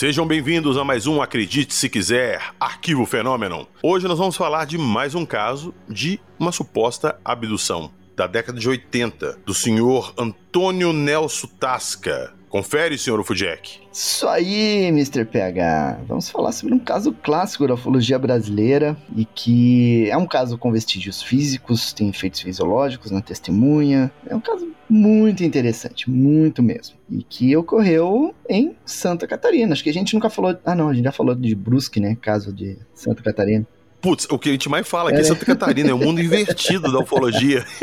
Sejam bem-vindos a mais um Acredite Se Quiser, Arquivo Fenômeno. Hoje nós vamos falar de mais um caso de uma suposta abdução da década de 80 do senhor Antônio Nelson Tasca. Confere, senhor Ufujek. Isso aí, Mr. PH. Vamos falar sobre um caso clássico da ufologia brasileira e que é um caso com vestígios físicos, tem efeitos fisiológicos na testemunha. É um caso muito interessante, muito mesmo. E que ocorreu em Santa Catarina. Acho que a gente nunca falou. Ah, não, a gente já falou de Brusque, né? Caso de Santa Catarina. Putz, o que a gente mais fala aqui é, é Santa Catarina, é o mundo invertido da ufologia.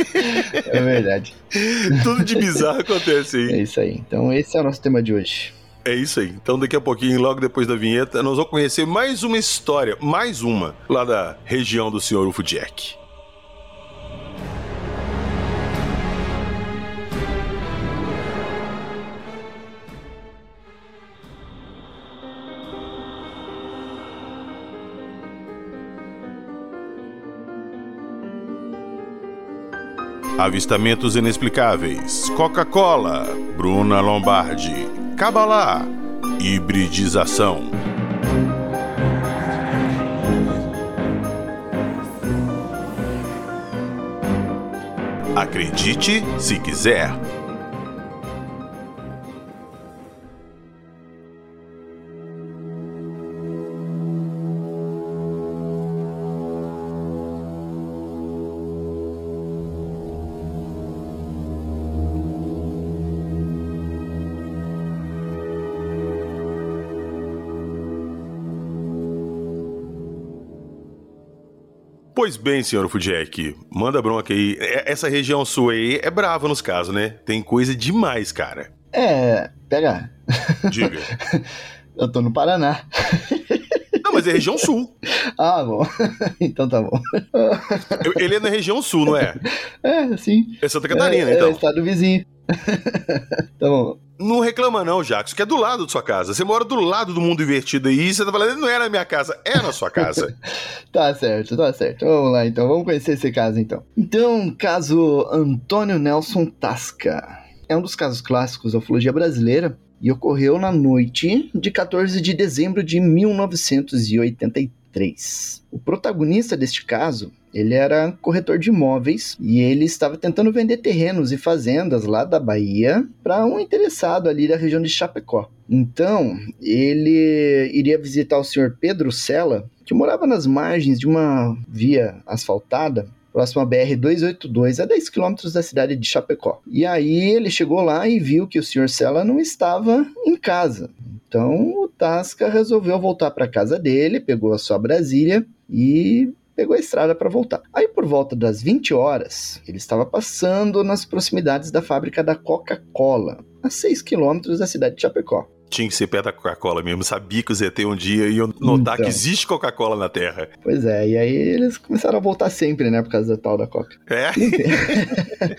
É verdade. Tudo de bizarro acontece aí. É isso aí. Então, esse é o nosso tema de hoje. É isso aí. Então, daqui a pouquinho, logo depois da vinheta, nós vamos conhecer mais uma história, mais uma, lá da região do Sr. UFO Jack. Avistamentos inexplicáveis. Coca-Cola. Bruna Lombardi. Cabalá. Hibridização. Acredite se quiser. Pois bem, senhor Fujek, manda bronca aí. É, essa região sua aí é brava nos casos, né? Tem coisa demais, cara. É, pega. Diga. Eu tô no Paraná. Não, mas é região sul. Ah, bom. Então tá bom. Ele é na região sul, não é? É, sim. É Santa Catarina, é, então. É estado vizinho. tá bom. Não reclama não, Jacques, que é do lado da sua casa. Você mora do lado do mundo invertido aí, você tá falando, não é na minha casa, é na sua casa. tá certo, tá certo. Vamos lá então, vamos conhecer esse caso então. Então, caso Antônio Nelson Tasca. É um dos casos clássicos da ufologia brasileira e ocorreu na noite de 14 de dezembro de 1983. O protagonista deste caso ele era corretor de imóveis e ele estava tentando vender terrenos e fazendas lá da Bahia para um interessado ali da região de Chapecó. Então, ele iria visitar o senhor Pedro Sela, que morava nas margens de uma via asfaltada próximo à BR-282, a 10 quilômetros da cidade de Chapecó. E aí ele chegou lá e viu que o senhor Sela não estava em casa. Então o Tasca resolveu voltar para casa dele, pegou a sua Brasília e pegou a estrada para voltar. Aí, por volta das 20 horas, ele estava passando nas proximidades da fábrica da Coca-Cola, a 6 quilômetros da cidade de Chapecó. Tinha que ser perto da Coca-Cola mesmo. Sabia que os ET um dia iam notar então, que existe Coca-Cola na Terra. Pois é, e aí eles começaram a voltar sempre, né? Por causa da tal da Coca. É?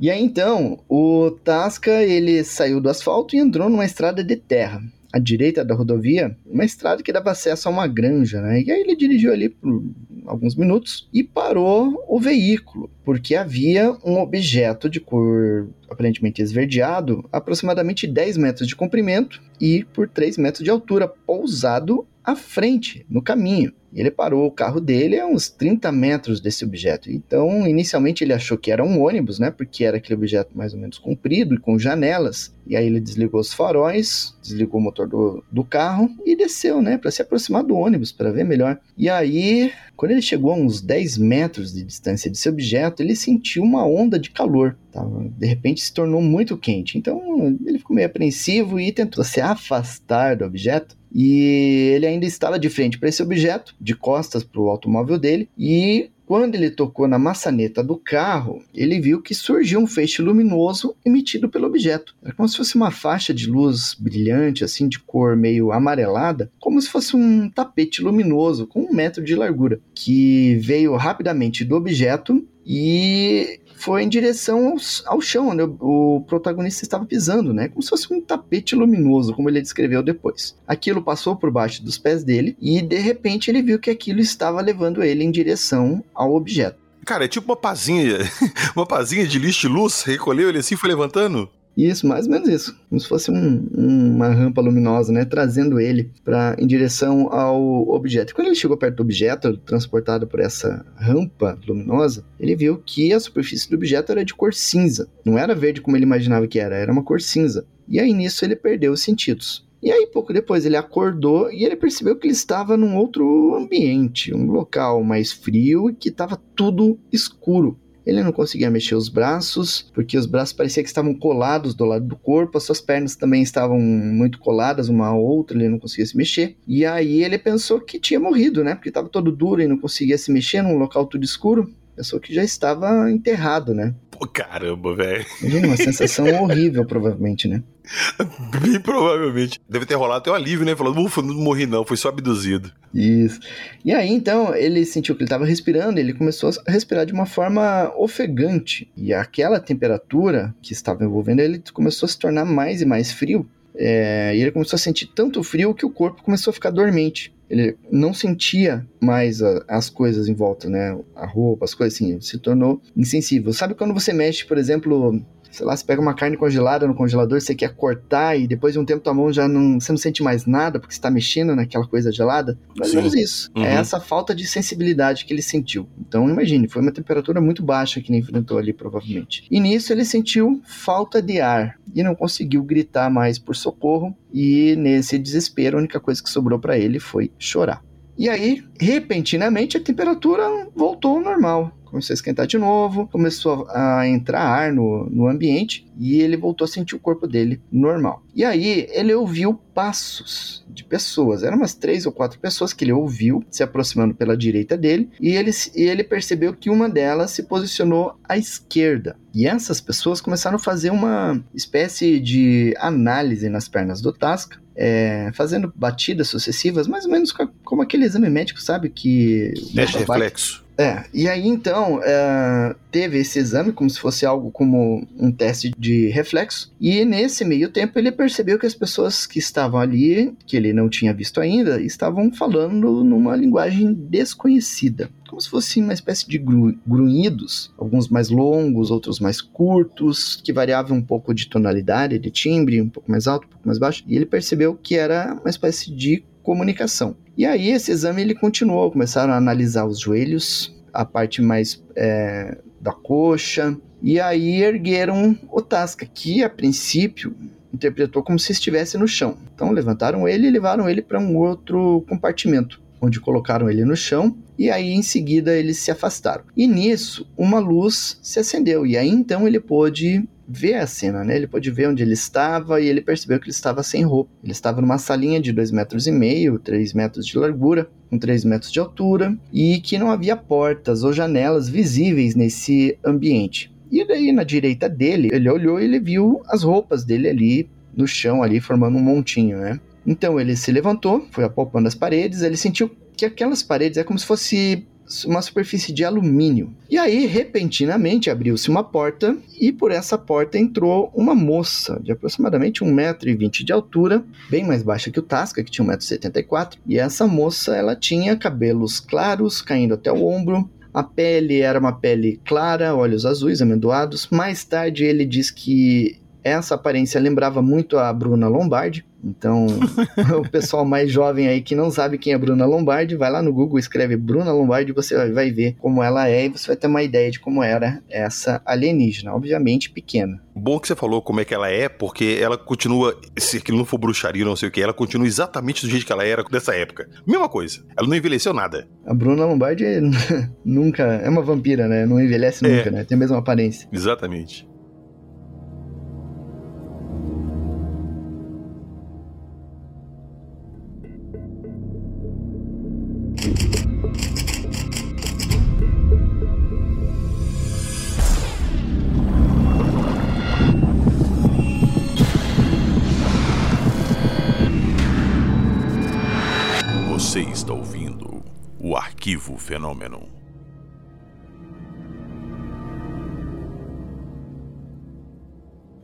e aí então, o Tasca ele saiu do asfalto e entrou numa estrada de terra à direita da rodovia, uma estrada que dava acesso a uma granja, né? E aí ele dirigiu ali por alguns minutos e parou o veículo, porque havia um objeto de cor aparentemente esverdeado, aproximadamente 10 metros de comprimento e por 3 metros de altura, pousado à frente, no caminho. Ele parou o carro dele a uns 30 metros desse objeto. Então, inicialmente ele achou que era um ônibus, né? Porque era aquele objeto mais ou menos comprido e com janelas. E aí ele desligou os faróis, desligou o motor do, do carro e desceu, né? Para se aproximar do ônibus, para ver melhor. E aí, quando ele chegou a uns 10 metros de distância desse objeto, ele sentiu uma onda de calor. Tá? De repente se tornou muito quente. Então, ele ficou meio apreensivo e tentou se afastar do objeto e ele ainda estava de frente para esse objeto, de costas para o automóvel dele, e quando ele tocou na maçaneta do carro, ele viu que surgiu um feixe luminoso emitido pelo objeto. Era como se fosse uma faixa de luz brilhante, assim, de cor meio amarelada, como se fosse um tapete luminoso com um metro de largura, que veio rapidamente do objeto e foi em direção ao, ao chão, onde o, protagonista estava pisando, né? Como se fosse um tapete luminoso, como ele descreveu depois. Aquilo passou por baixo dos pés dele e de repente ele viu que aquilo estava levando ele em direção ao objeto. Cara, é tipo uma pazinha, uma pazinha de lixo de luz, recolheu ele assim e foi levantando? Isso, mais ou menos isso. Como se fosse um, uma rampa luminosa, né? Trazendo ele pra, em direção ao objeto. E quando ele chegou perto do objeto, transportado por essa rampa luminosa, ele viu que a superfície do objeto era de cor cinza. Não era verde como ele imaginava que era, era uma cor cinza. E aí nisso ele perdeu os sentidos. E aí, pouco depois, ele acordou e ele percebeu que ele estava num outro ambiente, um local mais frio e que estava tudo escuro. Ele não conseguia mexer os braços, porque os braços parecia que estavam colados do lado do corpo, as suas pernas também estavam muito coladas uma à outra, ele não conseguia se mexer. E aí ele pensou que tinha morrido, né? Porque estava todo duro e não conseguia se mexer num local tudo escuro. Pensou que já estava enterrado, né? Caramba, velho. Uma sensação horrível, provavelmente, né? Bem provavelmente. Deve ter rolado até um alívio, né? Falando, ufa, não morri não, foi só abduzido. Isso. E aí, então, ele sentiu que ele estava respirando, ele começou a respirar de uma forma ofegante. E aquela temperatura que estava envolvendo ele começou a se tornar mais e mais frio. É, e ele começou a sentir tanto frio que o corpo começou a ficar dormente. Ele não sentia mais a, as coisas em volta, né? A roupa, as coisas assim, se tornou insensível. Sabe quando você mexe, por exemplo, sei lá, você pega uma carne congelada no congelador, você quer cortar e depois de um tempo tua mão já não, você não sente mais nada porque está mexendo naquela coisa gelada. Mais ou menos isso. É uhum. É essa falta de sensibilidade que ele sentiu. Então imagine, foi uma temperatura muito baixa que ele enfrentou ali provavelmente. E nisso ele sentiu falta de ar e não conseguiu gritar mais por socorro e nesse desespero a única coisa que sobrou para ele foi chorar. E aí, repentinamente, a temperatura voltou ao normal começou a esquentar de novo, começou a entrar ar no, no ambiente e ele voltou a sentir o corpo dele normal. E aí ele ouviu passos de pessoas, eram umas três ou quatro pessoas que ele ouviu se aproximando pela direita dele e ele, e ele percebeu que uma delas se posicionou à esquerda. E essas pessoas começaram a fazer uma espécie de análise nas pernas do Tasca é, fazendo batidas sucessivas, mais ou menos como aquele exame médico, sabe? Que. Teste reflexo. É, e aí então é, teve esse exame como se fosse algo como um teste de reflexo, e nesse meio tempo ele percebeu que as pessoas que estavam ali, que ele não tinha visto ainda, estavam falando numa linguagem desconhecida como se fosse uma espécie de gru grunhidos, alguns mais longos, outros mais curtos, que variavam um pouco de tonalidade, de timbre, um pouco mais alto, um pouco mais baixo, e ele percebeu que era uma espécie de comunicação. E aí esse exame ele continuou, começaram a analisar os joelhos, a parte mais é, da coxa, e aí ergueram o Tasca, que a princípio interpretou como se estivesse no chão. Então levantaram ele e levaram ele para um outro compartimento, onde colocaram ele no chão e aí em seguida eles se afastaram. E nisso uma luz se acendeu e aí então ele pôde ver a cena, né? Ele pôde ver onde ele estava e ele percebeu que ele estava sem roupa. Ele estava numa salinha de 2 metros e meio, 3 metros de largura, com 3 metros de altura e que não havia portas ou janelas visíveis nesse ambiente. E daí na direita dele, ele olhou e ele viu as roupas dele ali no chão ali formando um montinho, né? Então ele se levantou, foi apalpando as paredes, ele sentiu que aquelas paredes é como se fosse uma superfície de alumínio. E aí, repentinamente, abriu-se uma porta e por essa porta entrou uma moça de aproximadamente 1,20m de altura, bem mais baixa que o Tasca, que tinha 1,74m. E essa moça, ela tinha cabelos claros caindo até o ombro, a pele era uma pele clara, olhos azuis, amendoados. Mais tarde ele diz que essa aparência lembrava muito a Bruna Lombardi. Então, o pessoal mais jovem aí que não sabe quem é Bruna Lombardi, vai lá no Google, escreve Bruna Lombardi, você vai ver como ela é e você vai ter uma ideia de como era essa alienígena, obviamente pequena. Bom que você falou como é que ela é, porque ela continua, se aquilo não for bruxaria, não sei o que, ela continua exatamente do jeito que ela era dessa época. Mesma coisa, ela não envelheceu nada. A Bruna Lombardi nunca, é uma vampira, né? Não envelhece nunca, é. né? Tem a mesma aparência. Exatamente. Arquivo Fenômeno.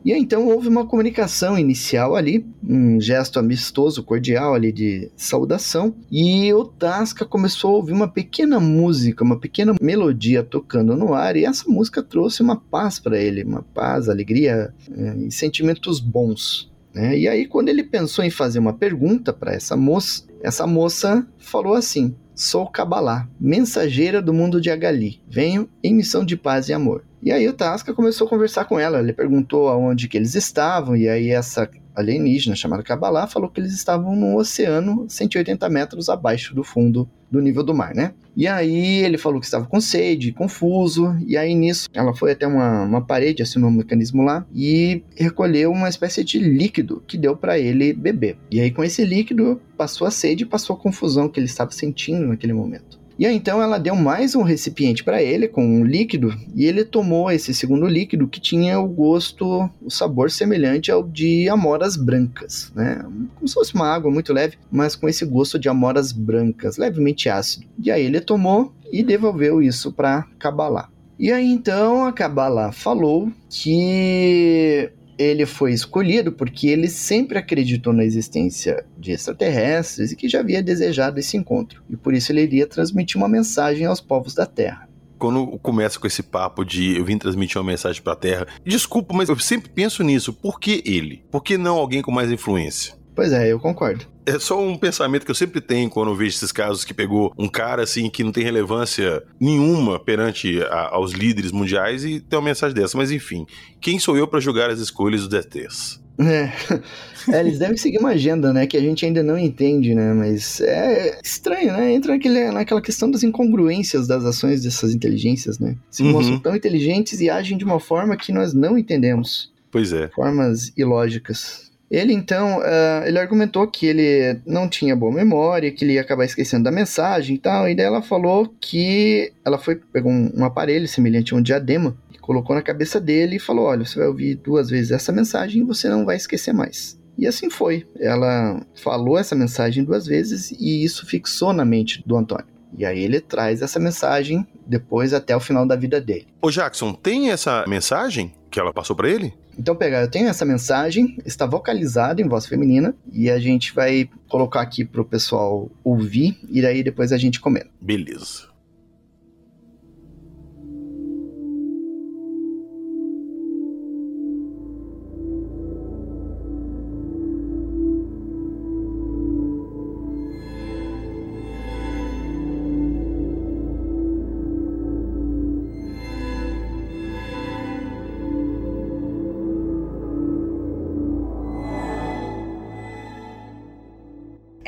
E então houve uma comunicação inicial ali, um gesto amistoso, cordial ali de saudação, e o Tasca começou a ouvir uma pequena música, uma pequena melodia tocando no ar, e essa música trouxe uma paz para ele, uma paz, alegria é, e sentimentos bons. Né? E aí, quando ele pensou em fazer uma pergunta para essa moça, essa moça falou assim: Sou Cabalá, mensageira do mundo de Agali. Venho em missão de paz e amor. E aí o Tasca começou a conversar com ela. Ele perguntou aonde que eles estavam, e aí essa alienígena chamada Kabbalah falou que eles estavam no oceano 180 metros abaixo do fundo do nível do mar, né? E aí ele falou que estava com sede, confuso, e aí nisso ela foi até uma, uma parede, assinou um mecanismo lá, e recolheu uma espécie de líquido que deu para ele beber. E aí com esse líquido passou a sede e passou a confusão que ele estava sentindo naquele momento. E aí então ela deu mais um recipiente para ele com um líquido e ele tomou esse segundo líquido que tinha o gosto, o sabor semelhante ao de amoras brancas, né? Como se fosse uma água muito leve, mas com esse gosto de amoras brancas, levemente ácido. E aí ele tomou e devolveu isso para Kabbalah. E aí então a Kabbalah falou que ele foi escolhido porque ele sempre acreditou na existência de extraterrestres e que já havia desejado esse encontro. E por isso ele iria transmitir uma mensagem aos povos da Terra quando começa com esse papo de eu vim transmitir uma mensagem para a Terra, desculpa, mas eu sempre penso nisso. Por que ele? Por que não alguém com mais influência? Pois é, eu concordo. É só um pensamento que eu sempre tenho quando eu vejo esses casos que pegou um cara assim que não tem relevância nenhuma perante a, aos líderes mundiais e tem uma mensagem dessa. Mas enfim, quem sou eu para julgar as escolhas dos DTs? É. é. eles devem seguir uma agenda, né? Que a gente ainda não entende, né? Mas é estranho, né? Entra naquele, naquela questão das incongruências das ações dessas inteligências, né? Se uhum. mostram tão inteligentes e agem de uma forma que nós não entendemos. Pois é. Formas ilógicas. Ele então, uh, ele argumentou que ele não tinha boa memória, que ele ia acabar esquecendo da mensagem e tal, e daí ela falou que ela foi, pegou um, um aparelho semelhante a um diadema, colocou na cabeça dele e falou, olha, você vai ouvir duas vezes essa mensagem e você não vai esquecer mais. E assim foi. Ela falou essa mensagem duas vezes e isso fixou na mente do Antônio. E aí ele traz essa mensagem depois até o final da vida dele. Ô Jackson, tem essa mensagem que ela passou para ele? Então, pegar, eu tenho essa mensagem, está vocalizada em voz feminina, e a gente vai colocar aqui para o pessoal ouvir, e daí depois a gente comenta. Beleza.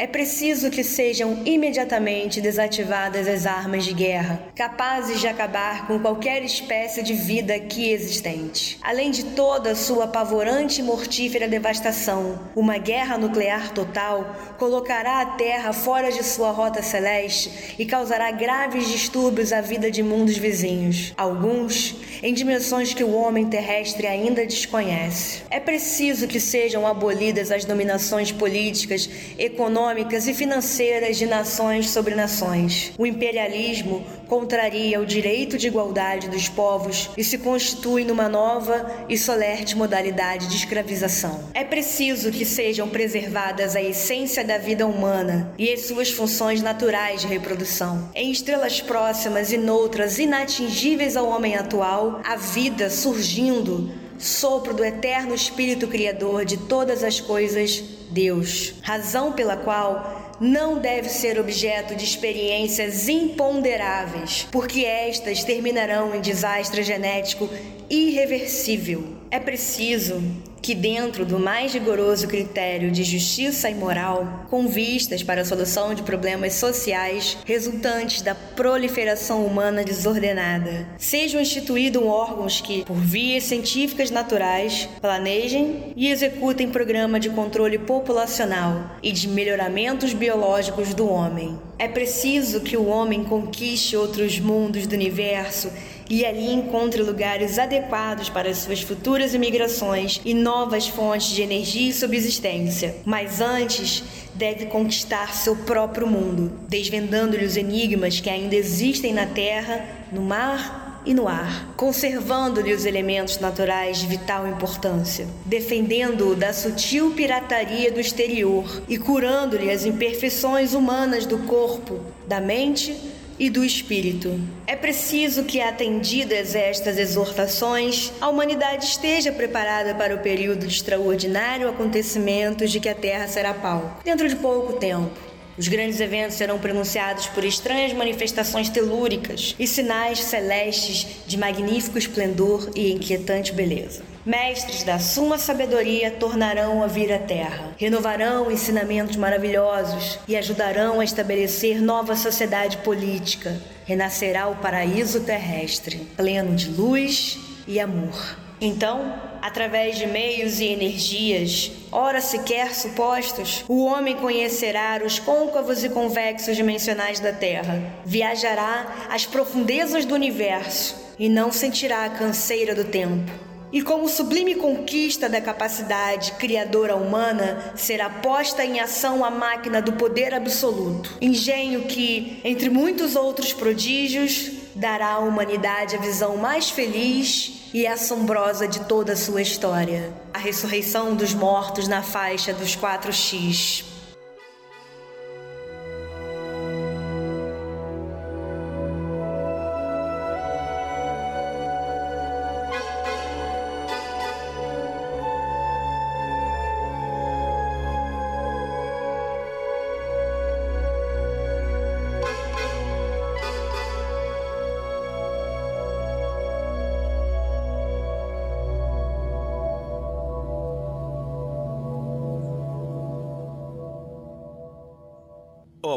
É preciso que sejam imediatamente desativadas as armas de guerra, capazes de acabar com qualquer espécie de vida aqui existente. Além de toda sua apavorante e mortífera devastação, uma guerra nuclear total colocará a Terra fora de sua rota celeste e causará graves distúrbios à vida de mundos vizinhos, alguns em dimensões que o homem terrestre ainda desconhece. É preciso que sejam abolidas as dominações políticas, econômicas, econômicas e financeiras de nações sobre nações. O imperialismo contraria o direito de igualdade dos povos e se constitui numa nova e solerte modalidade de escravização. É preciso que sejam preservadas a essência da vida humana e as suas funções naturais de reprodução. Em estrelas próximas e noutras inatingíveis ao homem atual, a vida surgindo sopro do eterno Espírito Criador de todas as coisas, Deus, razão pela qual não deve ser objeto de experiências imponderáveis, porque estas terminarão em desastre genético irreversível. É preciso que, dentro do mais rigoroso critério de justiça e moral, com vistas para a solução de problemas sociais resultantes da proliferação humana desordenada, sejam instituídos órgãos que, por vias científicas naturais, planejem e executem programa de controle populacional e de melhoramentos biológicos do homem. É preciso que o homem conquiste outros mundos do universo e ali encontre lugares adequados para suas futuras imigrações e novas fontes de energia e subsistência. Mas antes, deve conquistar seu próprio mundo, desvendando-lhe os enigmas que ainda existem na terra, no mar e no ar, conservando-lhe os elementos naturais de vital importância, defendendo-o da sutil pirataria do exterior e curando-lhe as imperfeições humanas do corpo, da mente e do espírito. É preciso que, atendidas estas exortações, a humanidade esteja preparada para o período de extraordinário acontecimentos de que a Terra será palco, dentro de pouco tempo. Os grandes eventos serão pronunciados por estranhas manifestações telúricas e sinais celestes de magnífico esplendor e inquietante beleza. Mestres da suma sabedoria tornarão a vir à terra, renovarão ensinamentos maravilhosos e ajudarão a estabelecer nova sociedade política. Renascerá o paraíso terrestre, pleno de luz e amor. Então, através de meios e energias, ora sequer supostos, o homem conhecerá os côncavos e convexos dimensionais da Terra, viajará às profundezas do universo e não sentirá a canseira do tempo. E como sublime conquista da capacidade criadora humana, será posta em ação a máquina do poder absoluto. Engenho que, entre muitos outros prodígios, dará à humanidade a visão mais feliz e assombrosa de toda a sua história: a ressurreição dos mortos na faixa dos 4x.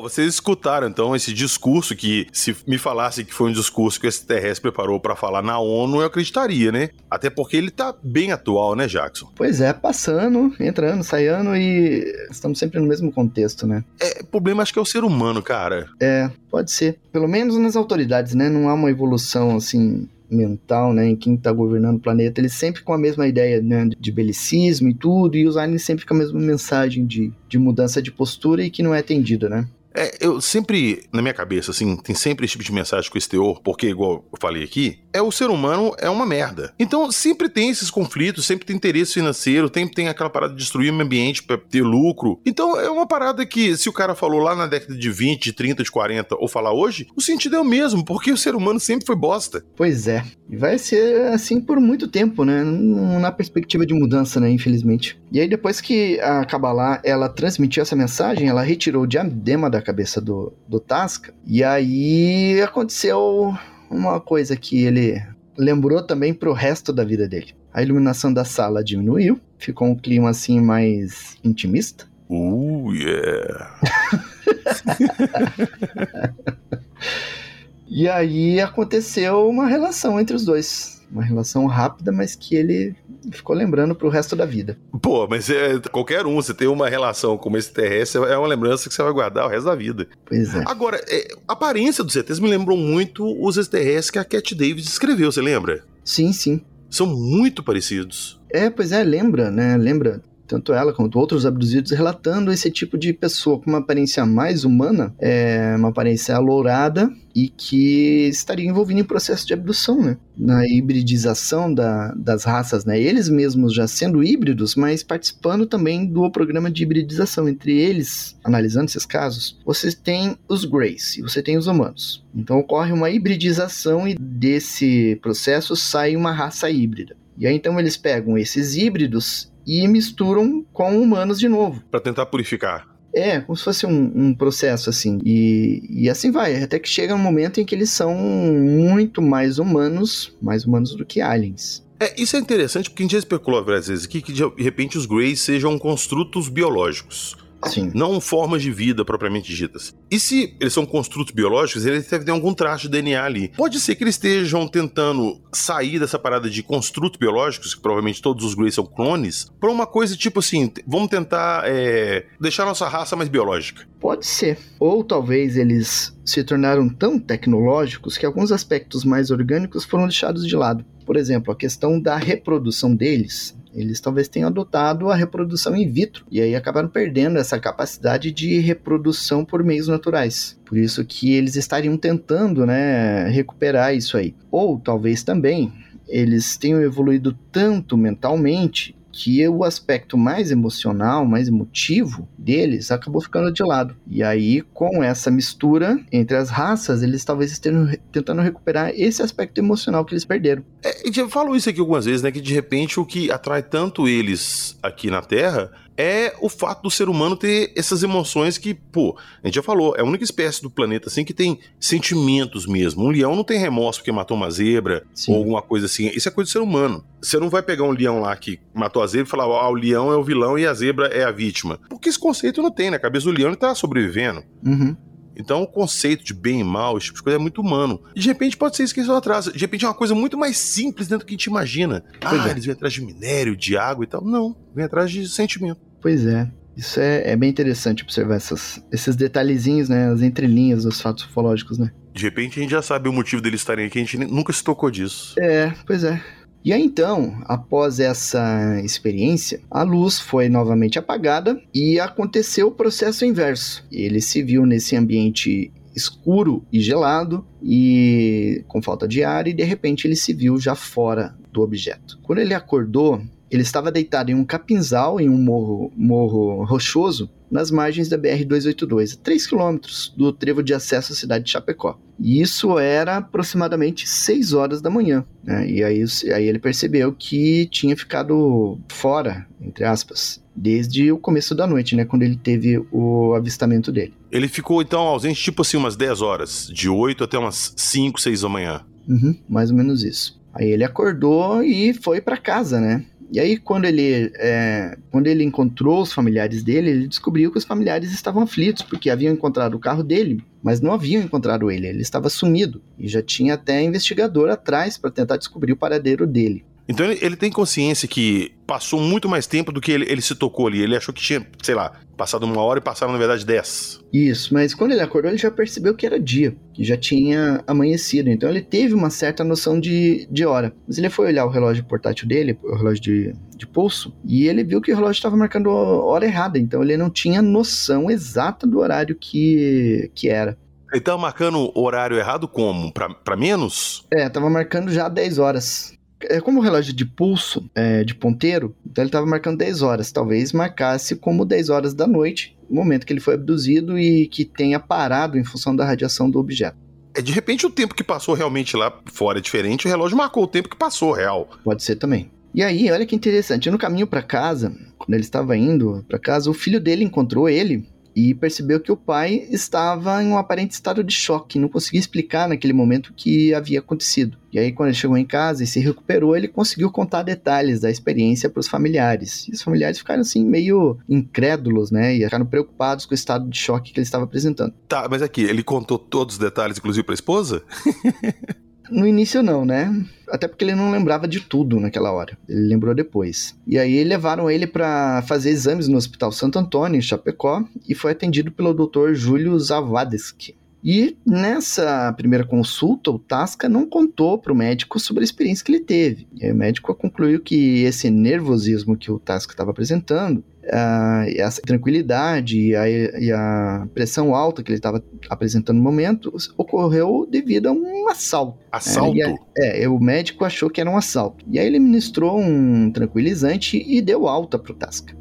Vocês escutaram então esse discurso que, se me falasse que foi um discurso que esse terrestre preparou para falar na ONU, eu acreditaria, né? Até porque ele tá bem atual, né, Jackson? Pois é, passando, entrando, saindo e estamos sempre no mesmo contexto, né? É, o problema acho que é o ser humano, cara. É, pode ser. Pelo menos nas autoridades, né? Não há uma evolução assim mental, né, em quem está governando o planeta, eles sempre com a mesma ideia, né, de belicismo e tudo, e os aliens sempre com a mesma mensagem de, de mudança de postura e que não é atendida, né? É, eu sempre, na minha cabeça, assim, tem sempre esse tipo de mensagem com esse teor, porque, igual eu falei aqui, é o ser humano é uma merda. Então, sempre tem esses conflitos, sempre tem interesse financeiro, sempre tem aquela parada de destruir o meio ambiente pra ter lucro. Então, é uma parada que, se o cara falou lá na década de 20, de 30, de 40, ou falar hoje, o sentido é o mesmo, porque o ser humano sempre foi bosta. Pois é. E vai ser assim por muito tempo, né? Há perspectiva de mudança, né? Infelizmente. E aí, depois que a Kabbalah, ela transmitiu essa mensagem, ela retirou o diadema da cabeça do, do Tasca, e aí aconteceu uma coisa que ele lembrou também pro resto da vida dele. A iluminação da sala diminuiu, ficou um clima assim mais intimista. Uh, yeah. e aí aconteceu uma relação entre os dois uma relação rápida, mas que ele ficou lembrando pro resto da vida. Pô, mas é, qualquer um, você ter uma relação como esse terrestre, é uma lembrança que você vai guardar o resto da vida. Pois é. Agora, é, a aparência dos ETs me lembrou muito os extraterrestres que a Cat Davis escreveu, você lembra? Sim, sim. São muito parecidos. É, pois é, lembra, né? Lembra tanto ela quanto outros abduzidos, relatando esse tipo de pessoa com uma aparência mais humana, é, uma aparência alourada e que estaria envolvido em processo de abdução, né? Na hibridização da, das raças, né? Eles mesmos já sendo híbridos, mas participando também do programa de hibridização. Entre eles, analisando esses casos, você tem os Greys e você tem os humanos. Então ocorre uma hibridização e desse processo sai uma raça híbrida. E aí então eles pegam esses híbridos e misturam com humanos de novo. Para tentar purificar. É, como se fosse um, um, processo assim. E, e assim vai, até que chega um momento em que eles são muito mais humanos, mais humanos do que aliens. É, isso é interessante porque a gente já especulou várias vezes aqui que de repente os Greys sejam construtos biológicos. Sim. Não formas de vida propriamente ditas. E se eles são construtos biológicos, eles devem ter algum traço de DNA ali. Pode ser que eles estejam tentando sair dessa parada de construtos biológicos, que provavelmente todos os Greys são clones, para uma coisa tipo assim: vamos tentar é, deixar nossa raça mais biológica. Pode ser. Ou talvez eles se tornaram tão tecnológicos que alguns aspectos mais orgânicos foram deixados de lado. Por exemplo, a questão da reprodução deles Eles talvez tenham adotado a reprodução in vitro e aí acabaram perdendo essa capacidade de reprodução por meios naturais. Por isso que eles estariam tentando, né, recuperar isso aí. Ou talvez também eles tenham evoluído tanto mentalmente que o aspecto mais emocional, mais emotivo deles acabou ficando de lado. E aí, com essa mistura entre as raças, eles talvez estejam tentando recuperar esse aspecto emocional que eles perderam. É, eu falo isso aqui algumas vezes, né? Que de repente o que atrai tanto eles aqui na Terra é o fato do ser humano ter essas emoções que, pô, a gente já falou, é a única espécie do planeta assim que tem sentimentos mesmo. Um leão não tem remorso porque matou uma zebra Sim. ou alguma coisa assim. Isso é coisa do ser humano. Você não vai pegar um leão lá que matou a zebra e falar, ah, o leão é o vilão e a zebra é a vítima. Porque esse conceito não tem, na cabeça do leão ele tá sobrevivendo. Uhum. Então o conceito de bem e mal, esse tipo de coisa é muito humano. E de repente pode ser isso que eles vão atrás. De repente é uma coisa muito mais simples dentro do que a gente imagina. ah, é. eles vêm atrás de minério, de água e tal. Não, vêm atrás de sentimento. Pois é. Isso é, é bem interessante observar essas, esses detalhezinhos, né? As entrelinhas dos fatos ufológicos, né? De repente a gente já sabe o motivo deles estarem aqui, a gente nunca se tocou disso. É, pois é. E aí então, após essa experiência, a luz foi novamente apagada e aconteceu o processo inverso. Ele se viu nesse ambiente escuro e gelado e com falta de ar e de repente ele se viu já fora do objeto. Quando ele acordou, ele estava deitado em um capinzal, em um morro, morro rochoso, nas margens da BR-282, a 3 quilômetros do trevo de acesso à cidade de Chapecó. E isso era aproximadamente 6 horas da manhã. Né? E aí, aí ele percebeu que tinha ficado fora, entre aspas, desde o começo da noite, né? Quando ele teve o avistamento dele. Ele ficou então ausente, tipo assim, umas 10 horas, de 8 até umas 5, 6 da manhã. Uhum, mais ou menos isso. Aí ele acordou e foi para casa, né? E aí, quando ele, é, quando ele encontrou os familiares dele, ele descobriu que os familiares estavam aflitos, porque haviam encontrado o carro dele, mas não haviam encontrado ele, ele estava sumido. E já tinha até investigador atrás para tentar descobrir o paradeiro dele. Então ele, ele, tem consciência que passou muito mais tempo do que ele, ele, se tocou ali. Ele achou que tinha, sei lá, passado uma hora e passaram, na verdade, dez. Isso, mas quando ele acordou, ele já percebeu que era dia, que já tinha amanhecido. Então ele teve uma certa noção de, de hora. Mas ele foi olhar o relógio portátil dele, o relógio de, de pulso, e ele viu que o relógio estava marcando a hora errada. Então ele não tinha noção exata do horário que, que era. Ele estava marcando o horário errado como? Para menos? É, estava marcando já 10 horas como o relógio de pulso, é, de ponteiro, então ele estava marcando 10 horas. Talvez marcasse como 10 horas da noite, no momento que ele foi abduzido e que tenha parado em função da radiação do objeto. É, de repente o tempo que passou realmente lá fora é diferente, o relógio marcou o tempo que passou real. Pode ser também. E aí, olha que interessante, no caminho para casa, quando ele estava indo para casa, o filho dele encontrou ele e percebeu que o pai estava em um aparente estado de choque, não conseguia explicar naquele momento o que havia acontecido. E aí, quando ele chegou em casa e se recuperou, ele conseguiu contar detalhes da experiência para os familiares. E os familiares ficaram assim meio incrédulos, né? E ficaram preocupados com o estado de choque que ele estava apresentando. Tá, mas aqui, ele contou todos os detalhes, inclusive para a esposa? No início não, né? Até porque ele não lembrava de tudo naquela hora. Ele lembrou depois. E aí levaram ele para fazer exames no Hospital Santo Antônio, em Chapecó, e foi atendido pelo Dr. Júlio Zavadski. E nessa primeira consulta, o Tasca não contou para o médico sobre a experiência que ele teve. E aí o médico concluiu que esse nervosismo que o Tasca estava apresentando uh, essa tranquilidade e a, e a, pressão alta que ele estava apresentando no momento ocorreu devido a um assalto. Assalto? É, é, o médico achou que era um assalto. E aí ele ministrou um tranquilizante e deu alta para o Tasca.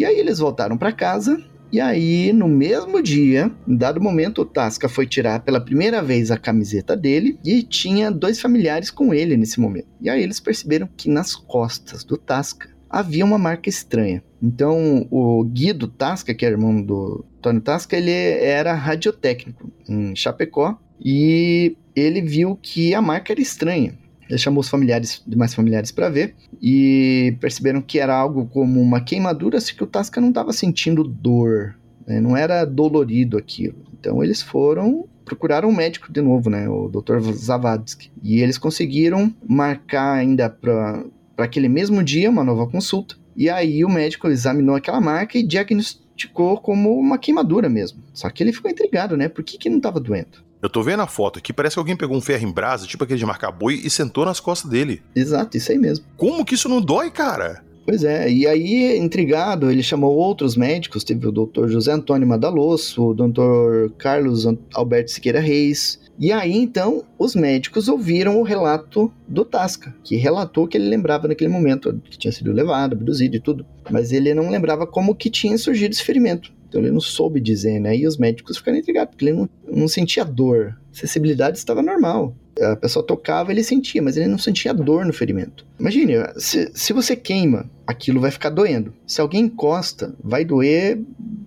E aí eles voltaram para casa. E aí, no mesmo dia, em dado momento, o Tasca foi tirar pela primeira vez a camiseta dele e tinha dois familiares com ele nesse momento. E aí eles perceberam que nas costas do Tasca havia uma marca estranha. Então, o Guido Tasca, que é irmão do Tony Tasca, ele era radiotécnico em Chapecó e ele viu que a marca era estranha. Ele chamou os familiares, demais familiares para ver e perceberam que era algo como uma queimadura, se que o Tasca não estava sentindo dor, né? não era dolorido aquilo. Então eles foram procuraram um médico de novo, né, o Dr. Zavadsky, e eles conseguiram marcar ainda para aquele mesmo dia uma nova consulta E aí o médico examinou aquela marca e diagnosticou como uma queimadura mesmo. Só que ele ficou intrigado, né? Por que, que não estava doendo? Eu tô vendo a foto aqui, parece que alguém pegou um ferro em brasa, tipo aquele de marcar boi, e sentou nas costas dele. Exato, isso aí mesmo. Como que isso não dói, cara? Pois é, e aí, intrigado, ele chamou outros médicos, teve o doutor José Antônio Madalosso, o doutor Carlos Alberto Siqueira Reis, e aí, então, os médicos ouviram o relato do Tasca, que relatou que ele lembrava naquele momento que tinha sido levado, abduzido e tudo, mas ele não lembrava como que tinha surgido esse ferimento. Então ele não soube dizer, né? E os médicos ficaram intrigados, porque ele não, não sentia dor. A sensibilidade estava normal. A pessoa tocava, ele sentia, mas ele não sentia dor no ferimento. Imagine, se, se você queima, aquilo vai ficar doendo. Se alguém encosta, vai doer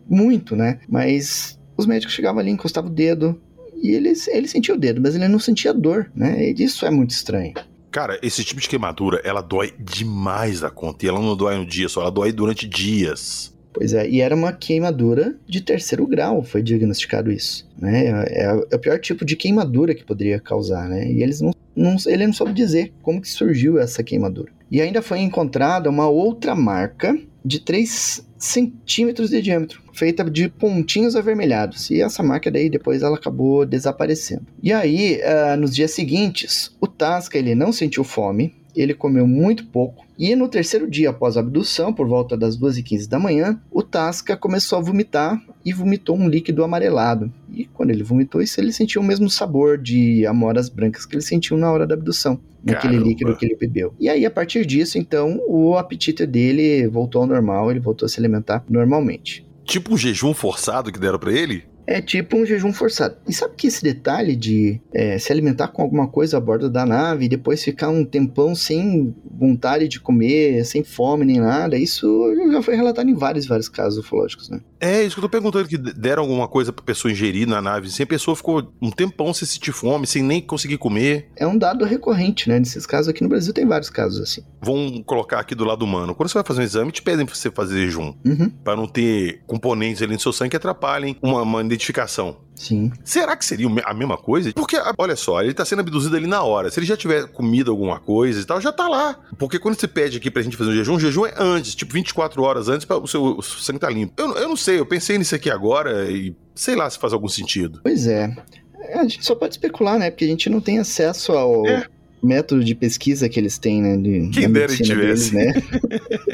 muito, né? Mas os médicos chegavam ali, encostavam o dedo, e ele, ele sentia o dedo, mas ele não sentia dor, né? E isso é muito estranho. Cara, esse tipo de queimadura, ela dói demais da conta. E ela não dói no dia só, ela dói durante dias. Pois é, e era uma queimadura de terceiro grau, foi diagnosticado isso. Né? É, é o pior tipo de queimadura que poderia causar, né? E eles não, não, ele não soube dizer como que surgiu essa queimadura. E ainda foi encontrada uma outra marca de 3 centímetros de diâmetro, feita de pontinhos avermelhados. E essa marca daí depois ela acabou desaparecendo. E aí, uh, nos dias seguintes, o Tasca ele não sentiu fome, ele comeu muito pouco. E no terceiro dia após a abdução, por volta das 2h15 da manhã, o Tasca começou a vomitar e vomitou um líquido amarelado. E quando ele vomitou isso, ele sentiu o mesmo sabor de amoras brancas que ele sentiu na hora da abdução, naquele Caramba. líquido que ele bebeu. E aí, a partir disso, então, o apetite dele voltou ao normal, ele voltou a se alimentar normalmente. Tipo um jejum forçado que deram para ele? É tipo um jejum forçado. E sabe que esse detalhe de é, se alimentar com alguma coisa a bordo da nave e depois ficar um tempão sem vontade de comer, sem fome nem nada, isso já foi relatado em vários, vários casos ufológicos, né? É, isso que eu tô perguntando, que deram alguma coisa pra pessoa ingerir na nave, sem a pessoa ficou um tempão sem sentir fome, sem nem conseguir comer. É um dado recorrente, né? Nesses casos aqui no Brasil tem vários casos assim. Vamos colocar aqui do lado humano. Quando você vai fazer um exame, te pedem pra você fazer jejum. Uhum. Pra não ter componentes ali no seu sangue que atrapalhem uma, uma identificação. Sim. Será que seria a mesma coisa? Porque, olha só, ele tá sendo abduzido ali na hora. Se ele já tiver comido alguma coisa e tal, já tá lá. Porque quando você pede aqui pra gente fazer um jejum, o jejum é antes, tipo 24 horas antes para o seu o sangue tá limpo. Eu, eu não sei, eu pensei nisso aqui agora e sei lá se faz algum sentido. Pois é. é a gente só pode especular, né? Porque a gente não tem acesso ao. É método de pesquisa que eles têm, né? De, Quem dera tivesse. Deles, né?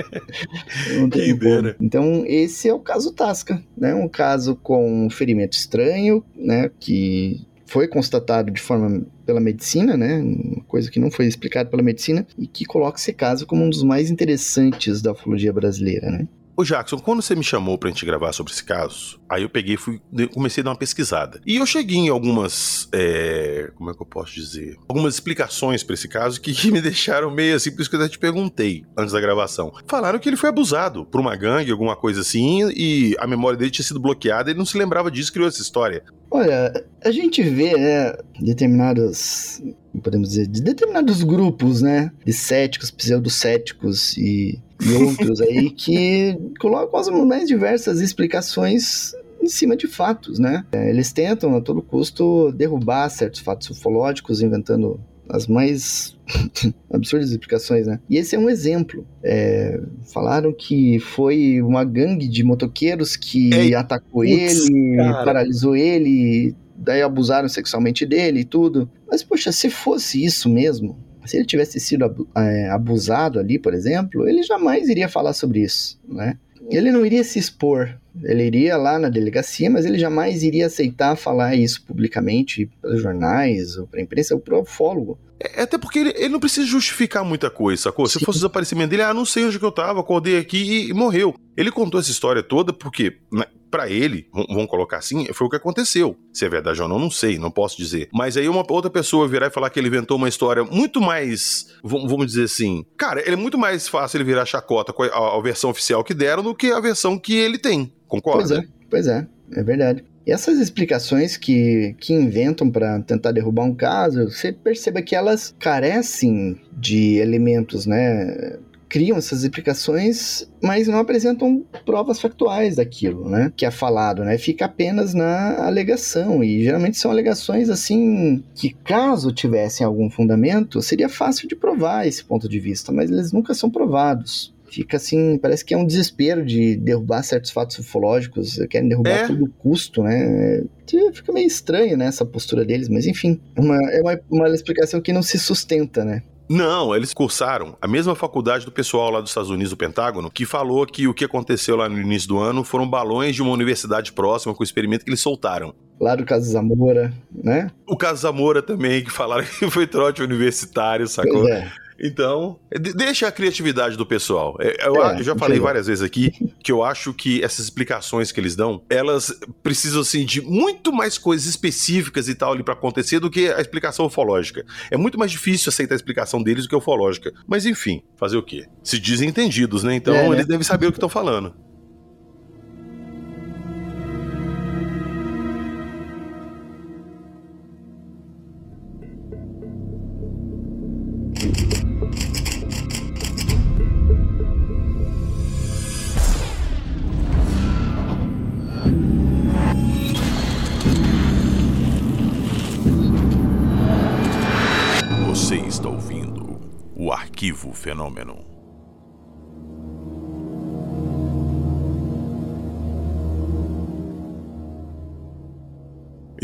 Quem dera. Então, esse é o caso Tasca, né? Um caso com um ferimento estranho, né? Que foi constatado de forma pela medicina, né? Uma coisa que não foi explicada pela medicina e que coloca esse caso como um dos mais interessantes da ufologia brasileira, né? Ô Jackson, quando você me chamou pra gente gravar sobre esse caso, aí eu peguei e fui, comecei a dar uma pesquisada. E eu cheguei em algumas, é, como é que eu posso dizer? Algumas explicações para esse caso que, me deixaram meio assim, por isso que eu até te perguntei antes da gravação. Falaram que ele foi abusado por uma gangue, alguma coisa assim, e a memória dele tinha sido bloqueada, ele não se lembrava disso, criou essa história. Olha, a gente vê, né, determinados, podemos dizer, de determinados grupos, né, de céticos, pseudocéticos e e outros aí que colocam as mais diversas explicações em cima de fatos, né? É, eles tentam a todo custo derrubar certos fatos ufológicos, inventando as mais absurdas explicações, né? E esse é um exemplo. É, falaram que foi uma gangue de motoqueiros que é, atacou putz, ele, cara. paralisou ele, daí abusaram sexualmente dele e tudo. Mas, poxa, se fosse isso mesmo, se ele tivesse sido é, abusado ali, por exemplo, ele jamais iria falar sobre isso, né? Ele não iria se expor, ele iria lá na delegacia, mas ele jamais iria aceitar falar isso publicamente para jornais ou para a imprensa ou para o ufólogo. É, até porque ele, ele, não precisa justificar muita coisa, sacou? Se fosse o desaparecimento dele, ah, não sei onde que eu tava, acordei aqui e, e morreu. Ele contou essa história toda porque, né, para ele, vamos colocar assim, foi o que aconteceu. Se é verdade ou não, não sei, não posso dizer. Mas aí uma outra pessoa virar e falar que ele inventou uma história muito mais, vamos dizer assim, cara, ele é muito mais fácil ele virar chacota com a, a versão oficial que deram do que a versão que ele tem. Concorda? Pois é, pois é, é verdade. E essas explicações que, que inventam para tentar derrubar um caso, você perceba que elas carecem de elementos, né? Criam essas explicações, mas não apresentam provas factuais daquilo, né? Que é falado, né? Fica apenas na alegação e geralmente são alegações assim que caso tivessem algum fundamento, seria fácil de provar esse ponto de vista, mas eles nunca são provados. fica assim, parece que é um desespero de derrubar certos fatos ufológicos, querem derrubar É. a todo custo, né? É, Fica meio estranho, né, essa postura deles, mas enfim, uma, é uma, uma explicação que não se sustenta, né? Não, eles cursaram a mesma faculdade do pessoal lá dos Estados Unidos, do Pentágono, que falou que o que aconteceu lá no início do ano foram balões de uma universidade próxima com o experimento que eles soltaram. Lá do caso Zamora, né? O caso Zamora também, que falaram que foi trote universitário, sacou? É. Então, de- deixa a criatividade do pessoal. É, Eu, É, eu já falei várias vezes aqui que eu acho que essas explicações que eles dão, elas precisam assim de muito mais coisas específicas e tal ali pra acontecer do que a explicação ufológica. É muito mais difícil aceitar a explicação deles do que a ufológica. Mas enfim, fazer o quê? Se dizem entendidos, né? Então É, né? eles devem saber o que estão falando.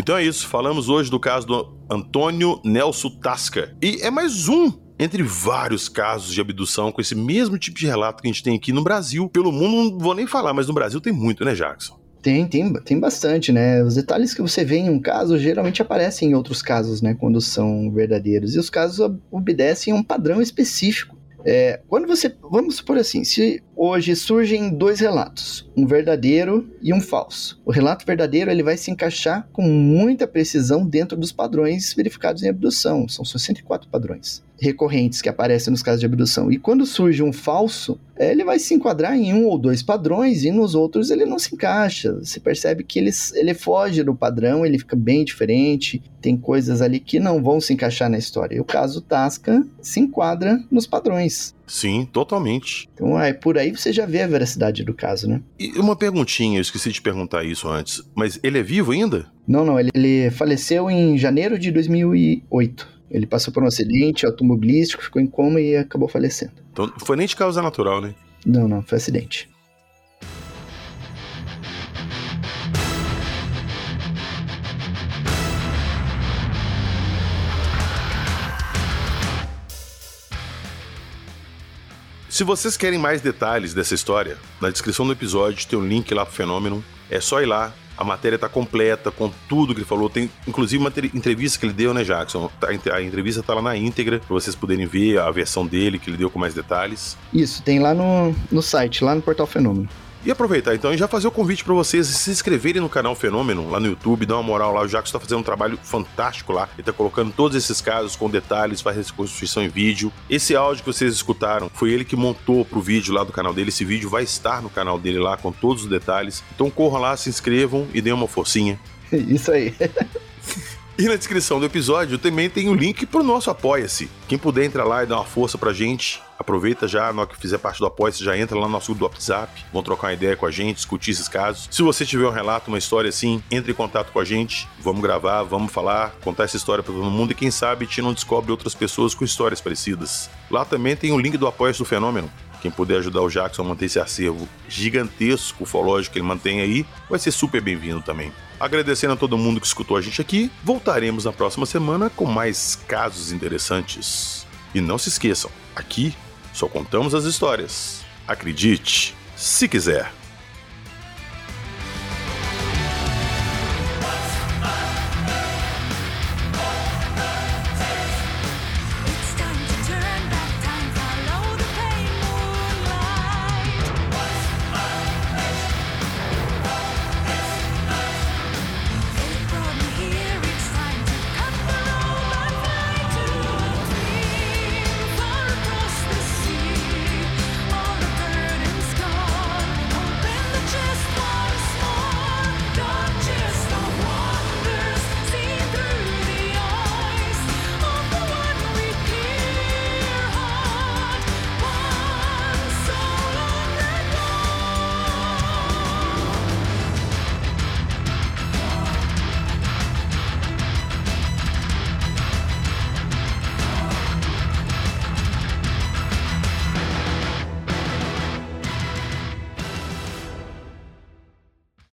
Então é isso, falamos hoje do caso do Antônio Nelson Tasca. E é mais um entre vários casos de abdução com esse mesmo tipo de relato que a gente tem aqui no Brasil. Pelo mundo, não vou nem falar, mas no Brasil tem muito, né, Jackson? Tem, tem, tem bastante, né? Os detalhes que você vê em um caso geralmente aparecem em outros casos, né? Quando são verdadeiros. E os casos ob- obedecem a um padrão específico. É, quando você. Vamos supor assim: se hoje surgem dois relatos, um verdadeiro e um falso. O relato verdadeiro ele vai se encaixar com muita precisão dentro dos padrões verificados em abdução. São 64 padrões recorrentes que aparecem nos casos de abdução. E quando surge um falso, é, ele vai se enquadrar em um ou dois padrões e nos outros ele não se encaixa. Você percebe que ele, ele foge do padrão, ele fica bem diferente, tem coisas ali que não vão se encaixar na história. E o caso Tasca se enquadra nos padrões. Sim, totalmente. Então, aí, por aí você já vê a veracidade do caso, né? E uma perguntinha, eu esqueci de perguntar isso antes, mas ele é vivo ainda? Não, não, ele, ele faleceu em janeiro de 2008. Ele passou por um acidente automobilístico, ficou em coma e acabou falecendo. Então, não foi nem de causa natural, né? Não, não, foi acidente. Se vocês querem mais detalhes dessa história, na descrição do episódio tem um link lá pro Fenômeno. É só ir lá. A matéria tá completa com tudo que ele falou. Tem inclusive uma tre- entrevista que ele deu, né, Jackson? Tá- A entrevista tá lá na íntegra, pra vocês poderem ver a versão dele que ele deu com mais detalhes. Isso, tem lá no, no site, lá no Portal Fenômeno. E aproveitar então e já fazer o convite para vocês se inscreverem no canal Fenômeno lá no YouTube, dar uma moral lá. O Jackson tá fazendo um trabalho fantástico lá. Ele tá colocando todos esses casos com detalhes, faz reconstrução em vídeo. Esse áudio que vocês escutaram foi ele que montou pro vídeo lá do canal dele. Esse vídeo vai estar no canal dele lá com todos os detalhes. Então corram lá, se inscrevam e deem uma forcinha. Isso aí. E na descrição do episódio também tem o link pro nosso Apoia-se. Quem puder entrar lá e dar uma força pra gente, aproveita já, na hora que fizer parte do Apoia-se, já entra lá no nosso grupo do WhatsApp, vão trocar uma ideia com a gente, discutir esses casos. Se você tiver um relato, uma história assim, entre em contato com a gente, vamos gravar, vamos falar, contar essa história pra todo mundo e quem sabe gente não descobre outras pessoas com histórias parecidas. Lá também tem o link do Apoia-se do Fenômeno. Quem puder ajudar o Jackson a manter esse acervo gigantesco ufológico que ele mantém aí, vai ser super bem-vindo também. Agradecendo a todo mundo que escutou a gente aqui, voltaremos na próxima semana com mais casos interessantes. E não se esqueçam, aqui só contamos as histórias. Acredite, se quiser.